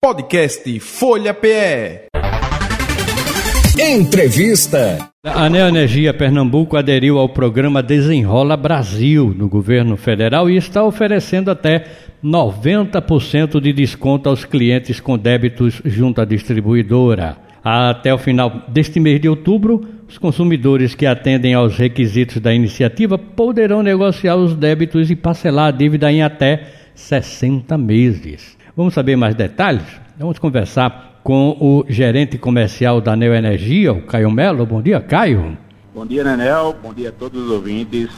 Podcast Folha PE. Entrevista. A Neoenergia Pernambuco aderiu ao programa Desenrola Brasil no governo federal e está oferecendo até 90% de desconto aos clientes com débitos junto à distribuidora. Até o final deste mês de outubro, os consumidores que atendem aos requisitos da iniciativa poderão negociar os débitos e parcelar a dívida em até 60 meses. Vamos saber mais detalhes? Vamos conversar com o gerente comercial da Neoenergia, o Caio Melo. Bom dia, Caio. Bom dia, Nenel. Bom dia a todos os ouvintes.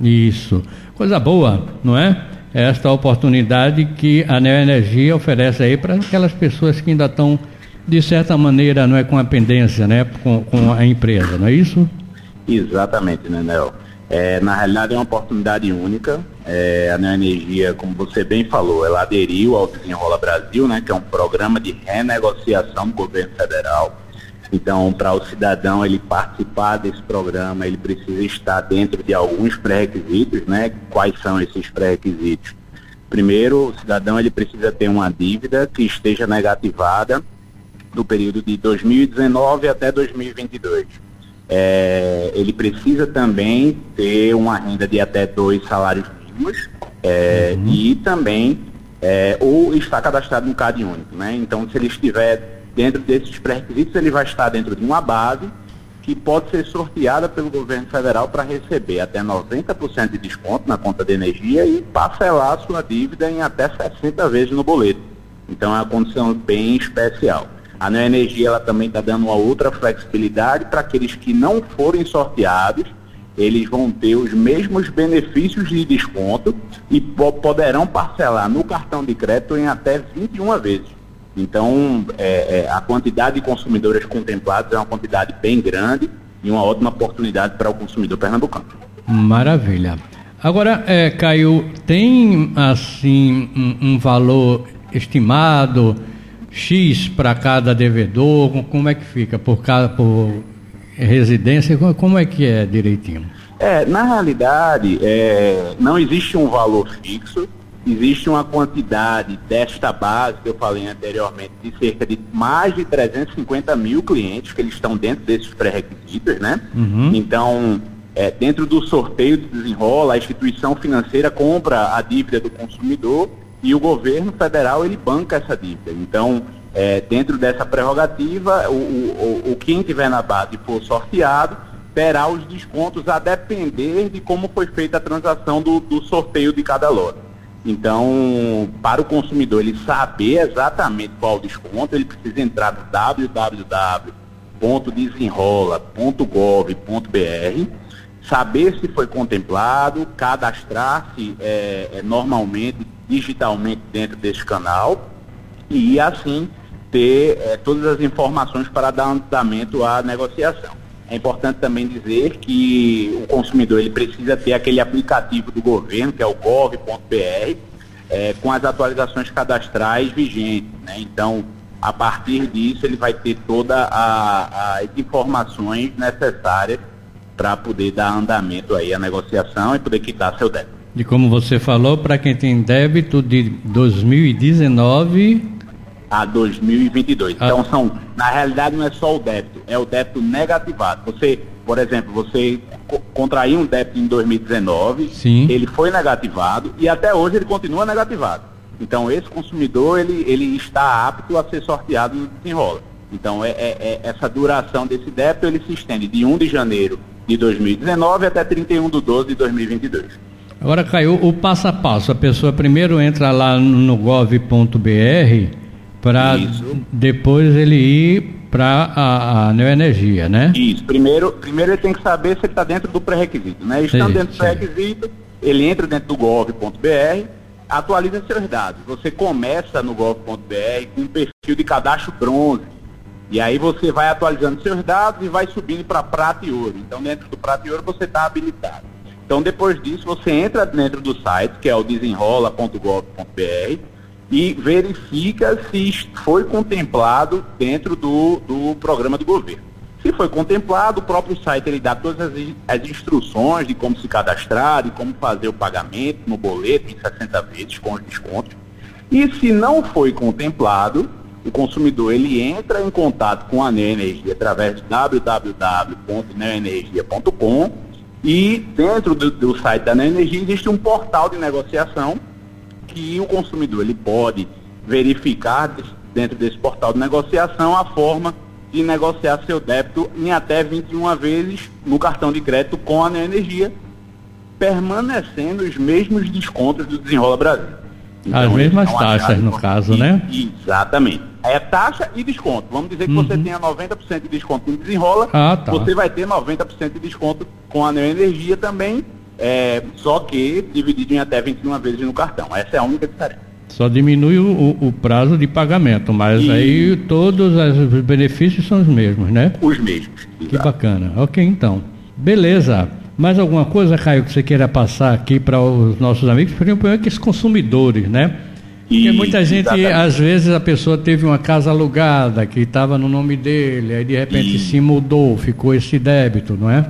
Isso. Coisa boa, não é? Esta oportunidade que a Neoenergia oferece aí para aquelas pessoas que ainda estão, de certa maneira, não é com a pendência, né? Com, com a empresa, não é isso? Exatamente, Nenel. É, na realidade é uma oportunidade única. É, a Neoenergia, como você bem falou, ela aderiu ao Desenrola Brasil, né, que é um programa de renegociação do governo federal. Então, para o cidadão ele participar desse programa, ele precisa estar dentro de alguns pré-requisitos, né? Quais são esses pré-requisitos? Primeiro, o cidadão ele precisa ter uma dívida que esteja negativada no período de 2019 até 2022 é, ele precisa também ter uma renda de até dois salários mínimos é, uhum. e também é, ou está cadastrado no CAD único. Né? Então, se ele estiver dentro desses pré-requisitos, ele vai estar dentro de uma base que pode ser sorteada pelo governo federal para receber até 90% de desconto na conta de energia e parcelar sua dívida em até 60 vezes no boleto. Então é uma condição bem especial. A Neoenergia ela também está dando uma outra flexibilidade para aqueles que não forem sorteados, eles vão ter os mesmos benefícios de desconto e poderão parcelar no cartão de crédito em até 21 vezes. Então, é, é, a quantidade de consumidores contemplados é uma quantidade bem grande e uma ótima oportunidade para o consumidor pernambucano. Maravilha. Agora, é, Caio, tem assim um, um valor estimado? X para cada devedor? Como é que fica? Por cada por residência? Como é que é direitinho? É, na realidade, é, não existe um valor fixo, existe uma quantidade desta base que eu falei anteriormente, de cerca de mais de 350 mil clientes que eles estão dentro desses pré-requisitos, né? Uhum. Então, é, dentro do sorteio do desenrola, a instituição financeira compra a dívida do consumidor e o governo federal ele banca essa dívida. Então, é, dentro dessa prerrogativa, o, o, o quem tiver na base for sorteado terá os descontos a depender de como foi feita a transação do, do sorteio de cada lote. Então, para o consumidor ele saber exatamente qual o desconto, ele precisa entrar no www.desenrola.gov.br, saber se foi contemplado, cadastrar-se é, é, normalmente digitalmente dentro desse canal e assim ter é, todas as informações para dar andamento à negociação. É importante também dizer que o consumidor ele precisa ter aquele aplicativo do governo, que é o gov.br, é, com as atualizações cadastrais vigentes. Né? Então, a partir disso, ele vai ter todas as informações necessárias para poder dar andamento aí à negociação e poder quitar seu débito. E como você falou, para quem tem débito de 2019 a 2022. Ah. Então são, na realidade não é só o débito, é o débito negativado. Você, por exemplo, você contraiu um débito em 2019, Sim. ele foi negativado e até hoje ele continua negativado. Então esse consumidor ele, ele está apto a ser sorteado no desenrola. Então é, é, é, essa duração desse débito ele se estende de 1 de janeiro de 2019 até 31 de 12 de 2022. Agora caiu o passo a passo. A pessoa primeiro entra lá no gov.br para depois ele ir para a, a Neoenergia, né? Isso. Primeiro, primeiro ele tem que saber se ele está dentro do pré-requisito, né? Estando dentro do pré-requisito, ele entra dentro do gov.br, atualiza seus dados. Você começa no gov.br com um perfil de cadastro bronze. E aí você vai atualizando seus dados e vai subindo para prata e ouro. Então dentro do prata e ouro você está habilitado. Então, depois disso, você entra dentro do site, que é o desenrola.gov.br, e verifica se foi contemplado dentro do, do programa do governo. Se foi contemplado, o próprio site ele dá todas as, as instruções de como se cadastrar, de como fazer o pagamento no boleto em 60 vezes com os descontos. E se não foi contemplado, o consumidor ele entra em contato com a Neoenergia através de www.neoenergia.com e dentro do, do site da Neoenergia existe um portal de negociação que o consumidor ele pode verificar dentro desse portal de negociação a forma de negociar seu débito em até 21 vezes no cartão de crédito com a Neoenergia, permanecendo os mesmos descontos do Desenrola Brasil. Então, As mesmas taxas, no caso, né? Exatamente. É taxa e desconto. Vamos dizer que uhum. você tenha 90% de desconto no Desenrola, ah, tá. você vai ter 90% de desconto com a Neoenergia também, é, só que dividido em até 21 vezes no cartão. Essa é a única diferença. Só diminui o, o prazo de pagamento, mas e... aí todos os benefícios são os mesmos, né? Os mesmos. Exato. Que bacana. Ok, então. Beleza. Mais alguma coisa, Caio, que você queira passar aqui para os nossos amigos? Por exemplo, é que os consumidores, né? Porque muita gente, exatamente. às vezes, a pessoa teve uma casa alugada que estava no nome dele, aí de repente se mudou, ficou esse débito, não é?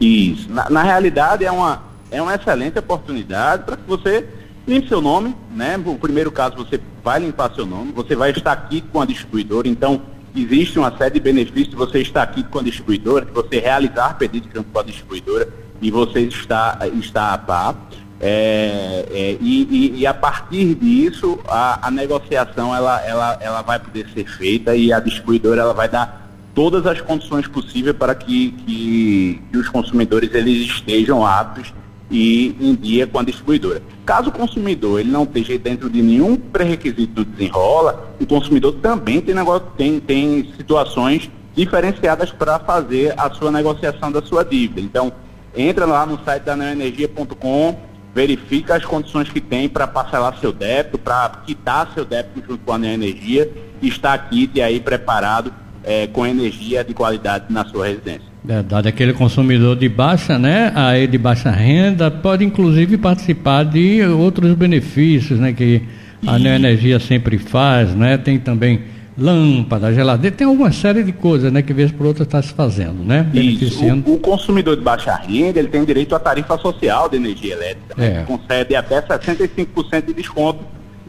Isso. Na, na realidade, é uma, é uma excelente oportunidade para que você limpe seu nome, né? No primeiro caso, você vai limpar seu nome, você vai estar aqui com a distribuidora, então existe uma série de benefícios de você estar aqui com a distribuidora, de você realizar pedido de campo com a distribuidora e você está, está a par. É, é, e, e, e, a partir disso a, a, negociação ela, ela, ela vai poder ser feita e a distribuidora ela vai dar todas as condições possíveis para que, que, que os consumidores eles estejam aptos e em dia com a distribuidora. Caso o consumidor ele não esteja dentro de nenhum pré-requisito do desenrola, o consumidor também tem, negócio, tem, tem situações diferenciadas para fazer a sua negociação da sua dívida. Então, entra lá no site da neoenergia.com, verifica as condições que tem para parcelar seu débito, para quitar seu débito junto com a Neoenergia e está aqui e aí preparado é, com energia de qualidade na sua residência. Verdade, aquele consumidor de baixa, né, aí de baixa renda, pode inclusive participar de outros benefícios, né, que a Neoenergia sempre faz, né, tem também lâmpada, geladeira, tem alguma série de coisas, né, que vez por outra está se fazendo, né, beneficiando. O, o, consumidor de baixa renda, ele tem direito à tarifa social de energia elétrica, né, é. que concede até 65% de desconto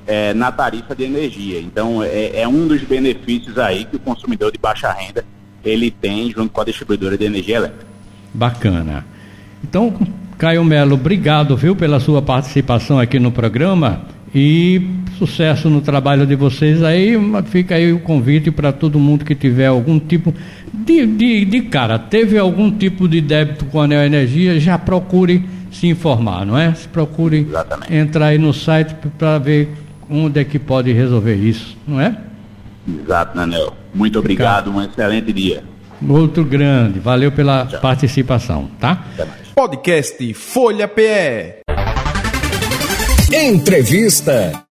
é, na tarifa de energia. Então, é, é um dos benefícios aí que o consumidor de baixa renda ele tem junto com a distribuidora de energia elétrica. Bacana. Então, Caio Melo, obrigado, viu, pela sua participação aqui no programa e sucesso no trabalho de vocês aí. Fica aí o convite para todo mundo que tiver algum tipo de, de, de cara, teve algum tipo de débito com a Neo Energia, já procure se informar, não é? Se procure Exatamente. entrar aí no site para ver onde é que pode resolver isso, não é? Exato, Nanel. Muito obrigado, um excelente dia. Outro grande, valeu pela Tchau. participação, tá? Podcast Folha PE. Entrevista.